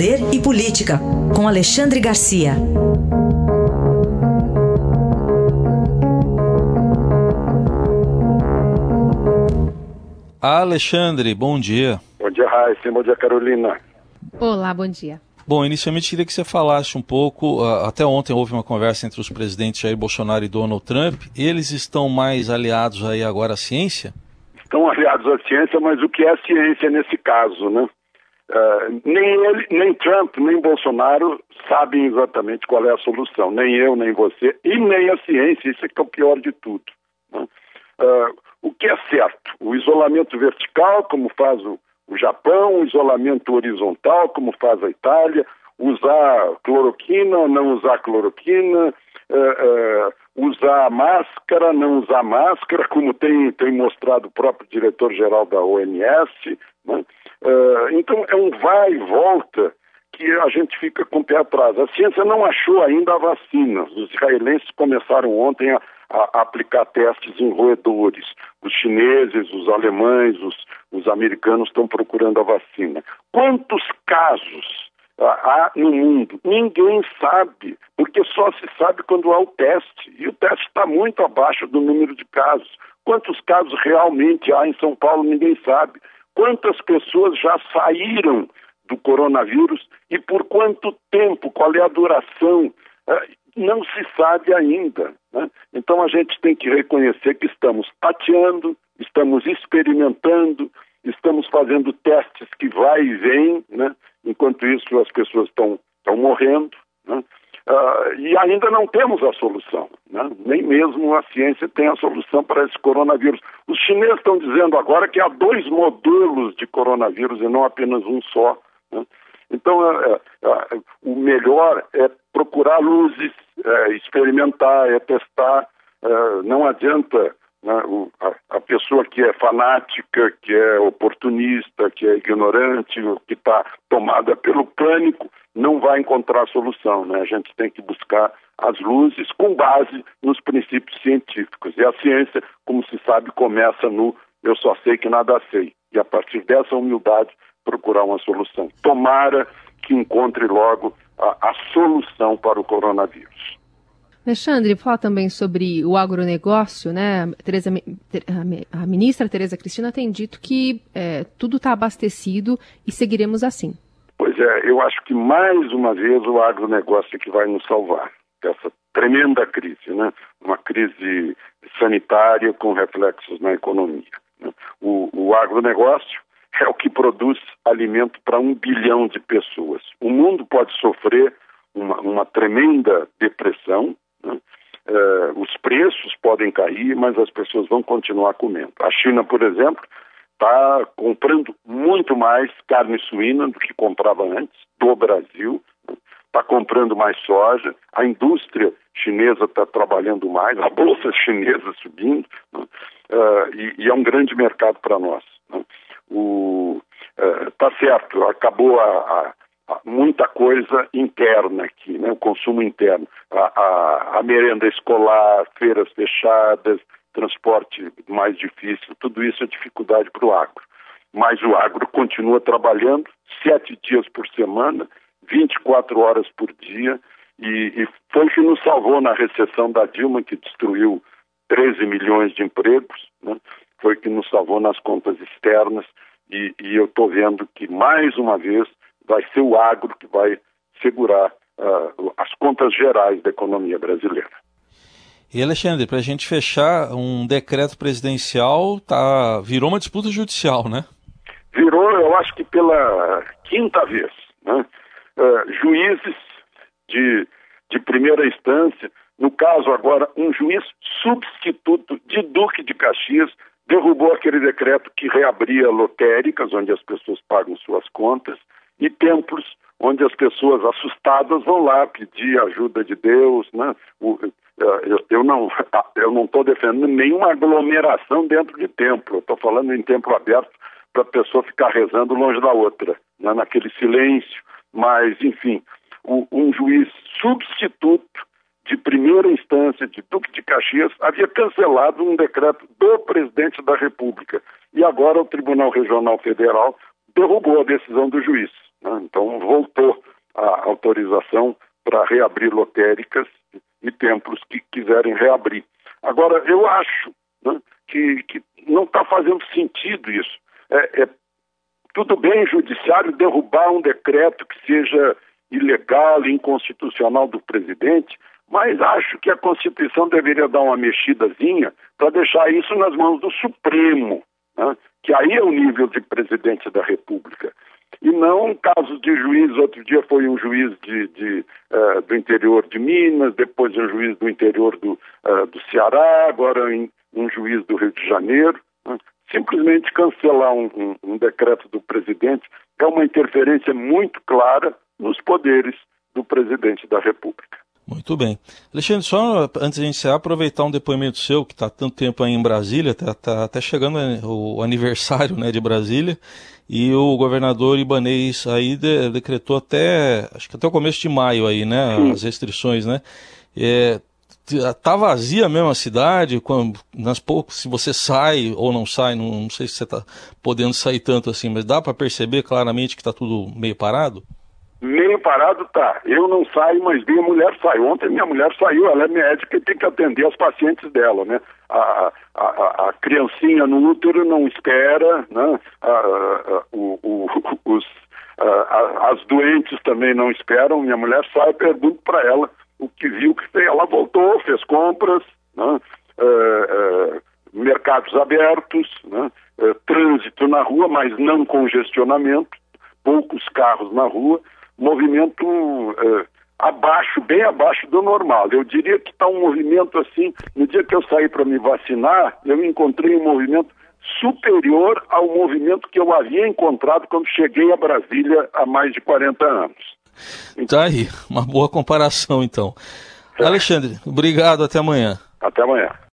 Poder e Política, com Alexandre Garcia. Alexandre, bom dia. Bom dia, Raíssa. Bom dia, Carolina. Olá, bom dia. Bom, inicialmente queria que você falasse um pouco. Uh, até ontem houve uma conversa entre os presidentes Jair Bolsonaro e Donald Trump. Eles estão mais aliados aí agora à ciência? Estão aliados à ciência, mas o que é ciência nesse caso, né? Uh, nem ele, nem Trump, nem Bolsonaro sabem exatamente qual é a solução. Nem eu, nem você, e nem a ciência. Isso é que é o pior de tudo. Né? Uh, o que é certo? O isolamento vertical, como faz o, o Japão, o isolamento horizontal, como faz a Itália, usar cloroquina ou não usar cloroquina, uh, usar máscara, não usar máscara, como tem, tem mostrado o próprio diretor-geral da OMS. Né? Uh, então é um vai e volta que a gente fica com o pé atrás. A ciência não achou ainda a vacina. Os israelenses começaram ontem a, a aplicar testes em roedores. Os chineses, os alemães, os, os americanos estão procurando a vacina. Quantos casos há no mundo? Ninguém sabe, porque só se sabe quando há o teste. E o teste está muito abaixo do número de casos. Quantos casos realmente há em São Paulo? Ninguém sabe. Quantas pessoas já saíram do coronavírus e por quanto tempo, qual é a duração, é, não se sabe ainda. Né? Então a gente tem que reconhecer que estamos tateando, estamos experimentando, estamos fazendo testes que vai e vem, né? enquanto isso as pessoas estão morrendo. Né? Uh, e ainda não temos a solução, né? nem mesmo a ciência tem a solução para esse coronavírus. Os chineses estão dizendo agora que há dois modelos de coronavírus e não apenas um só. Né? Então, é, é, o melhor é procurar luzes, é, experimentar, é testar. É, não adianta né, o, a, a, pessoa que é fanática, que é oportunista, que é ignorante, que está tomada pelo pânico, não vai encontrar solução. Né? A gente tem que buscar as luzes com base nos princípios científicos. E a ciência, como se sabe, começa no eu só sei que nada sei. E a partir dessa humildade, procurar uma solução. Tomara que encontre logo a, a solução para o coronavírus. Alexandre, fala também sobre o agronegócio, né? Tereza, a ministra Tereza Cristina tem dito que é, tudo está abastecido e seguiremos assim. Pois é, eu acho que mais uma vez o agronegócio é que vai nos salvar dessa tremenda crise, né? Uma crise sanitária com reflexos na economia. Né? O, o agronegócio é o que produz alimento para um bilhão de pessoas. O mundo pode sofrer uma, uma tremenda depressão, é, os preços podem cair, mas as pessoas vão continuar comendo. A China, por exemplo, está comprando muito mais carne suína do que comprava antes, do Brasil, está né? comprando mais soja, a indústria chinesa está trabalhando mais, a bolsa chinesa subindo, né? uh, e, e, é um grande mercado para nós. Né? o é, certo, acabou a, muita coisa interna aqui, né? o consumo interno, a, a, merenda escolar, feiras fechadas, transporte mais difícil, tudo isso é dificuldade para o agro. Mas o agro continua trabalhando sete dias por semana, 24 horas por dia, e, e foi o que nos salvou na recessão da Dilma, que destruiu 13 milhões de empregos, né? foi que nos salvou nas contas externas e, e eu estou vendo que mais uma vez vai ser o agro que vai segurar uh, as contas gerais da economia brasileira. E Alexandre, para a gente fechar, um decreto presidencial tá, virou uma disputa judicial, né? Virou, eu acho que pela quinta vez. Né? Uh, juízes de, de primeira instância, no caso agora, um juiz substituto de Duque de Caxias, derrubou aquele decreto que reabria lotéricas, onde as pessoas pagam suas contas, e templos, onde as pessoas assustadas vão lá pedir ajuda de Deus. Né? O, eu, não eu não estou defendendo nenhuma aglomeração dentro de templo, estou falando em templo aberto para a pessoa ficar rezando longe da outra, né? naquele silêncio. Mas, enfim, um juiz substituto de primeira instância de Duque de Caxias havia cancelado um decreto do presidente da República. E agora o Tribunal Regional Federal derrubou a decisão do juiz. Né? Então voltou a autorização para reabrir lotéricas e templos que quiserem reabrir. Agora, eu acho né, que, que, não está fazendo sentido isso. É, é, tudo bem, judiciário, derrubar um decreto que seja ilegal e inconstitucional do presidente, mas acho que a Constituição deveria dar uma mexidazinha para deixar isso nas mãos do Supremo, né? que aí é o nível de presidente da República. E não casos de juiz, outro dia foi um juiz de, de uh, do interior de Minas, depois um juiz do interior do, uh, do Ceará, agora um juiz do Rio de Janeiro. Né? Simplesmente cancelar um, um, um decreto do presidente é uma interferência muito clara nos poderes do presidente da República. Muito bem. Alexandre, só antes de iniciar, aproveitar um depoimento seu, que está tanto tempo aí em Brasília, está tá até chegando o aniversário né, de Brasília, e o governador Ibanês aí de, decretou até, acho que até o começo de maio aí, né, Sim. as restrições, né? É, tá vazia mesmo a cidade, quando, nas poucas, se você sai ou não sai, não, não sei se você está podendo sair tanto assim, mas dá para perceber claramente que está tudo meio parado? Meio parado tá. Eu não saio, mas minha mulher sai. Ontem minha mulher saiu, ela é médica e tem que atender as pacientes dela, né? A, a, a criancinha no útero não espera, né? A, a, o, o, os, as doentes também não esperam. Minha mulher sai, pergunto para ela o que viu, que fez. Ela voltou, fez compras, né? É, é, mercados abertos, né? É, trânsito na rua, mas não congestionamento, poucos carros na rua movimento uh, abaixo, bem abaixo do normal. Eu diria que está um movimento assim, no dia que eu saí para me vacinar, eu encontrei um movimento superior ao movimento que eu havia encontrado quando cheguei a Brasília há mais de 40 anos. Tá aí, uma boa comparação então. É. Alexandre, obrigado, até amanhã. Até amanhã.